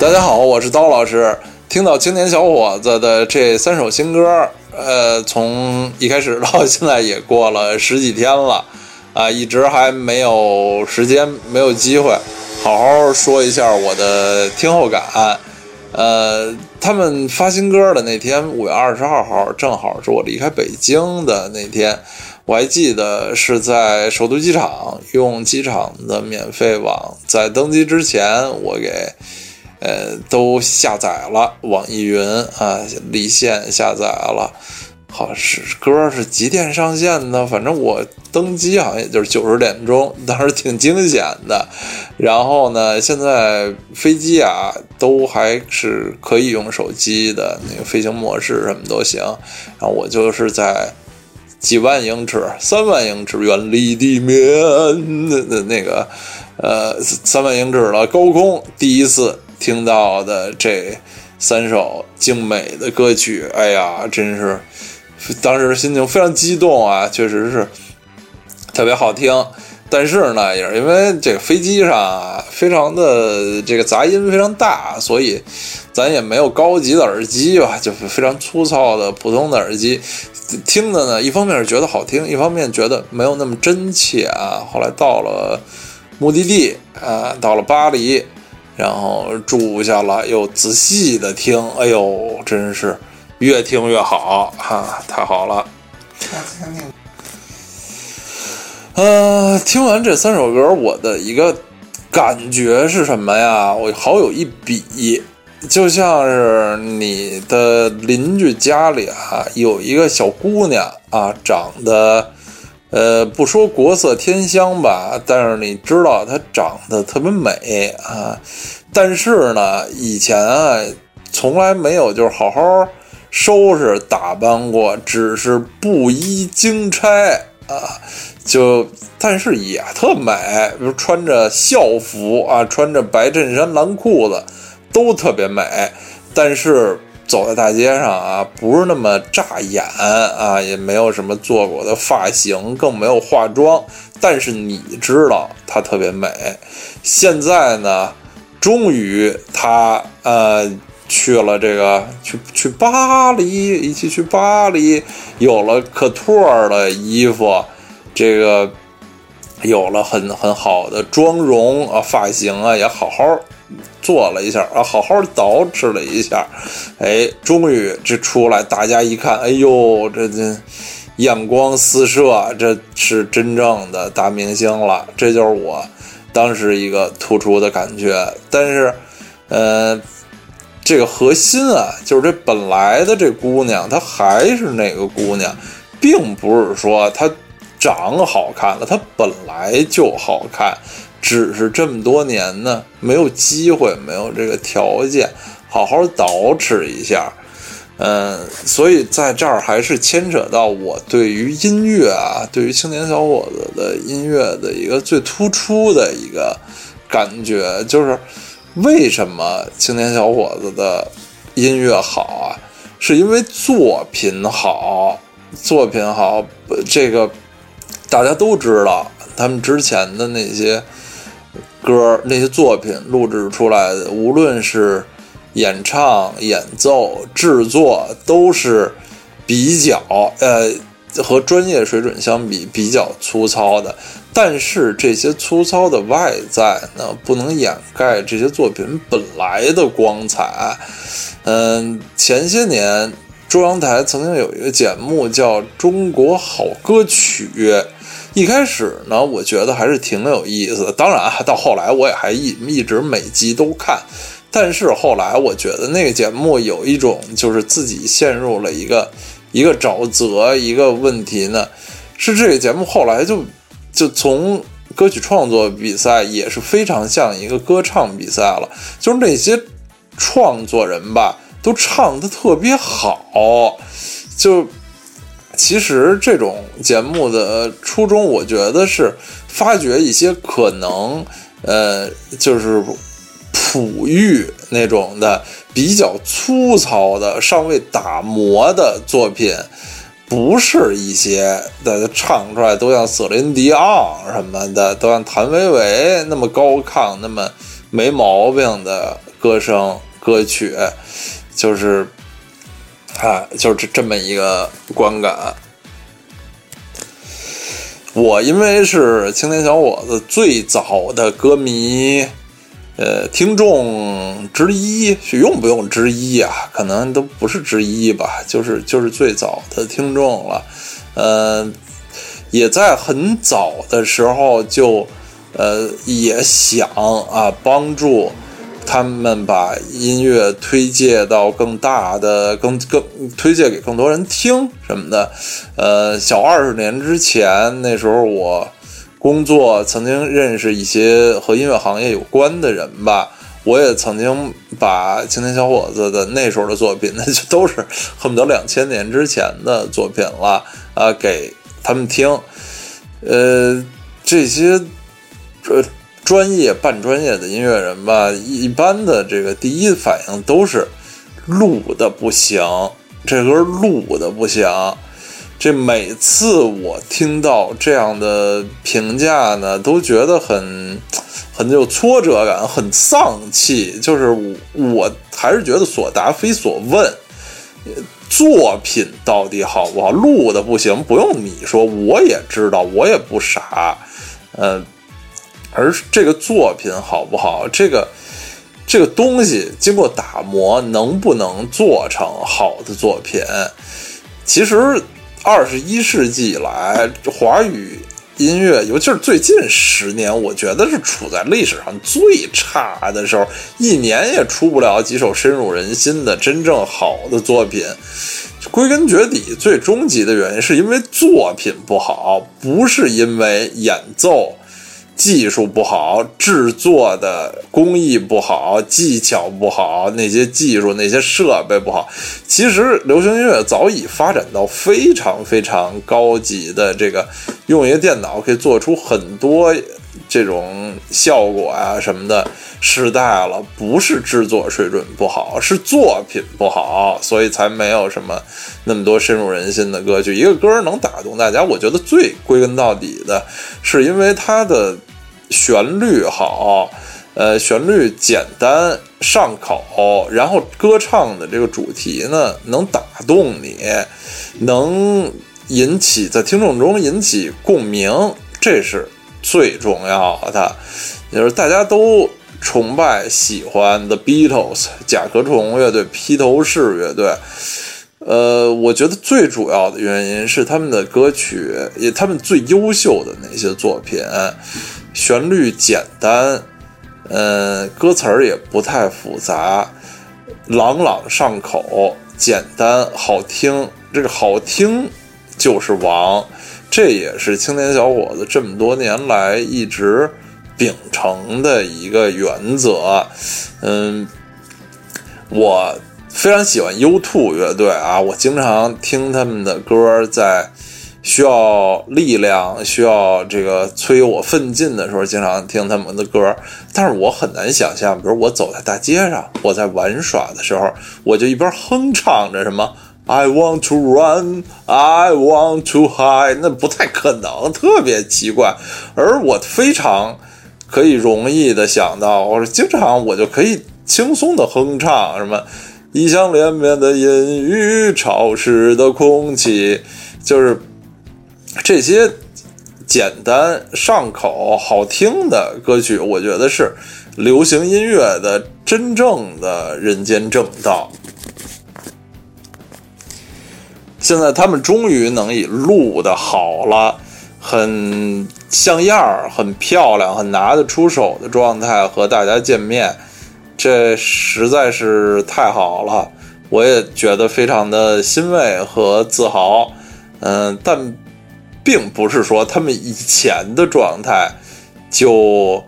大家好，我是刀老师。听到青年小伙子的这三首新歌，呃，从一开始到现在也过了十几天了，啊，一直还没有时间，没有机会好好说一下我的听后感。呃，他们发新歌的那天，五月二十二号，正好是我离开北京的那天。我还记得是在首都机场用机场的免费网，在登机之前，我给呃都下载了网易云啊，离线下载了。好是歌是几点上线的？反正我登机好像也就是九十点钟，当时挺惊险的。然后呢，现在飞机啊都还是可以用手机的那个飞行模式，什么都行。然后我就是在。几万英尺、三万英尺远离地面的那那个，呃，三万英尺了高空，第一次听到的这三首精美的歌曲，哎呀，真是当时心情非常激动啊，确实是特别好听。但是呢，也是因为这个飞机上啊，非常的这个杂音非常大，所以咱也没有高级的耳机吧，就是非常粗糙的普通的耳机。听的呢，一方面是觉得好听，一方面觉得没有那么真切啊。后来到了目的地啊，到了巴黎，然后住下了，又仔细的听，哎呦，真是越听越好哈，太好了。呃，听完这三首歌，我的一个感觉是什么呀？我好有一比。就像是你的邻居家里啊，有一个小姑娘啊，长得，呃，不说国色天香吧，但是你知道她长得特别美啊。但是呢，以前啊，从来没有就是好好收拾打扮过，只是布衣经差啊，就但是也特美，比如穿着校服啊，穿着白衬衫蓝裤子。都特别美，但是走在大街上啊，不是那么扎眼啊，也没有什么做过的发型，更没有化妆。但是你知道她特别美。现在呢，终于她呃去了这个去去巴黎，一起去巴黎，有了可托的衣服，这个有了很很好的妆容啊，发型啊也好好。做了一下啊，好好捯饬了一下，哎，终于这出来，大家一看，哎呦，这这眼光四射，这是真正的大明星了。这就是我当时一个突出的感觉。但是，呃，这个核心啊，就是这本来的这姑娘，她还是那个姑娘，并不是说她长好看了，她本来就好看。只是这么多年呢，没有机会，没有这个条件，好好捯饬一下，嗯，所以在这儿还是牵扯到我对于音乐啊，对于青年小伙子的音乐的一个最突出的一个感觉，就是为什么青年小伙子的音乐好啊？是因为作品好，作品好，这个大家都知道，他们之前的那些。歌那些作品录制出来的，无论是演唱、演奏、制作，都是比较呃和专业水准相比比较粗糙的。但是这些粗糙的外在呢，不能掩盖这些作品本来的光彩。嗯，前些年中央台曾经有一个节目叫《中国好歌曲》。一开始呢，我觉得还是挺有意思的。当然，到后来我也还一一直每集都看。但是后来我觉得那个节目有一种就是自己陷入了一个一个沼泽一个问题呢，是这个节目后来就就从歌曲创作比赛也是非常像一个歌唱比赛了，就是那些创作人吧都唱的特别好，就。其实这种节目的初衷，我觉得是发掘一些可能，呃，就是璞玉那种的比较粗糙的、尚未打磨的作品，不是一些的唱出来都像瑟琳迪昂什么的，都像谭维维那么高亢、那么没毛病的歌声歌曲，就是啊，就是这这么一个观感。我因为是青年小伙子最早的歌迷，呃，听众之一，是用不用之一啊？可能都不是之一吧，就是就是最早的听众了。呃，也在很早的时候就，呃，也想啊，帮助。他们把音乐推介到更大的、更更推荐给更多人听什么的。呃，小二十年之前，那时候我工作，曾经认识一些和音乐行业有关的人吧。我也曾经把青年小伙子的那时候的作品，那就都是恨不得两千年之前的作品了啊，给他们听。呃，这些这。专业半专业的音乐人吧，一般的这个第一反应都是录的不行，这歌录的不行。这每次我听到这样的评价呢，都觉得很很有挫折感，很丧气。就是我还是觉得所答非所问，作品到底好不好？录的不行，不用你说，我也知道，我也不傻，嗯。而这个作品好不好？这个这个东西经过打磨，能不能做成好的作品？其实二十一世纪以来，华语音乐，尤其是最近十年，我觉得是处在历史上最差的时候，一年也出不了几首深入人心的真正好的作品。归根结底，最终极的原因是因为作品不好，不是因为演奏。技术不好，制作的工艺不好，技巧不好，那些技术、那些设备不好。其实流行音乐早已发展到非常非常高级的这个，用一个电脑可以做出很多这种效果啊什么的时代了。不是制作水准不好，是作品不好，所以才没有什么那么多深入人心的歌曲。一个歌能打动大家，我觉得最归根到底的是因为它的。旋律好，呃，旋律简单上口，然后歌唱的这个主题呢，能打动你，能引起在听众中引起共鸣，这是最重要的。也就是大家都崇拜喜欢 The Beatles 甲壳虫乐队、披头士乐队，呃，我觉得最主要的原因是他们的歌曲，也他们最优秀的那些作品。旋律简单，嗯，歌词儿也不太复杂，朗朗上口，简单好听。这个好听就是王，这也是青年小伙子这么多年来一直秉承的一个原则。嗯，我非常喜欢 U2 乐队啊，我经常听他们的歌在。需要力量，需要这个催我奋进的时候，经常听他们的歌。但是我很难想象，比如我走在大街上，我在玩耍的时候，我就一边哼唱着什么 “I want to run, I want to hide”，那不太可能，特别奇怪。而我非常可以容易的想到，我说经常我就可以轻松的哼唱什么“异乡连绵的阴雨，潮湿的空气”，就是。这些简单上口、好听的歌曲，我觉得是流行音乐的真正的人间正道。现在他们终于能以录的好了、很像样儿、很漂亮、很拿得出手的状态和大家见面，这实在是太好了，我也觉得非常的欣慰和自豪。嗯，但。并不是说他们以前的状态就，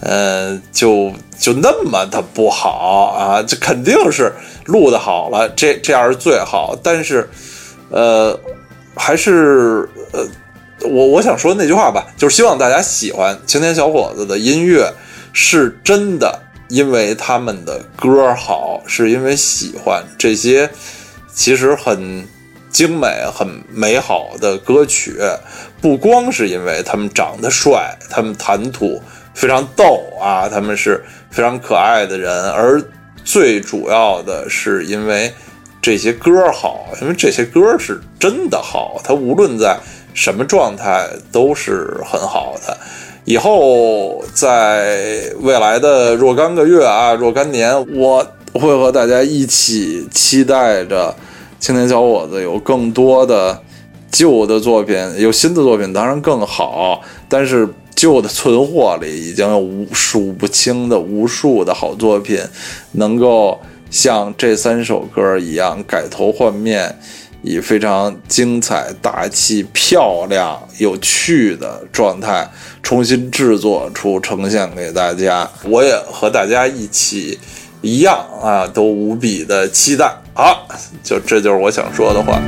嗯，就就那么的不好啊，这肯定是录的好了，这这样是最好。但是，呃，还是呃，我我想说那句话吧，就是希望大家喜欢青年小伙子的音乐，是真的，因为他们的歌好，是因为喜欢这些，其实很。精美、很美好的歌曲，不光是因为他们长得帅，他们谈吐非常逗啊，他们是非常可爱的人，而最主要的是因为这些歌好，因为这些歌是真的好，它无论在什么状态都是很好的。以后在未来的若干个月啊，若干年，我会和大家一起期待着青年小伙子有更多的旧的作品，有新的作品当然更好，但是旧的存货里已经有无数不清的无数的好作品，能够像这三首歌一样改头换面。以非常精彩、大气、漂亮、有趣的状态重新制作出呈现给大家，我也和大家一起一样啊，都无比的期待。啊，就这就是我想说的话。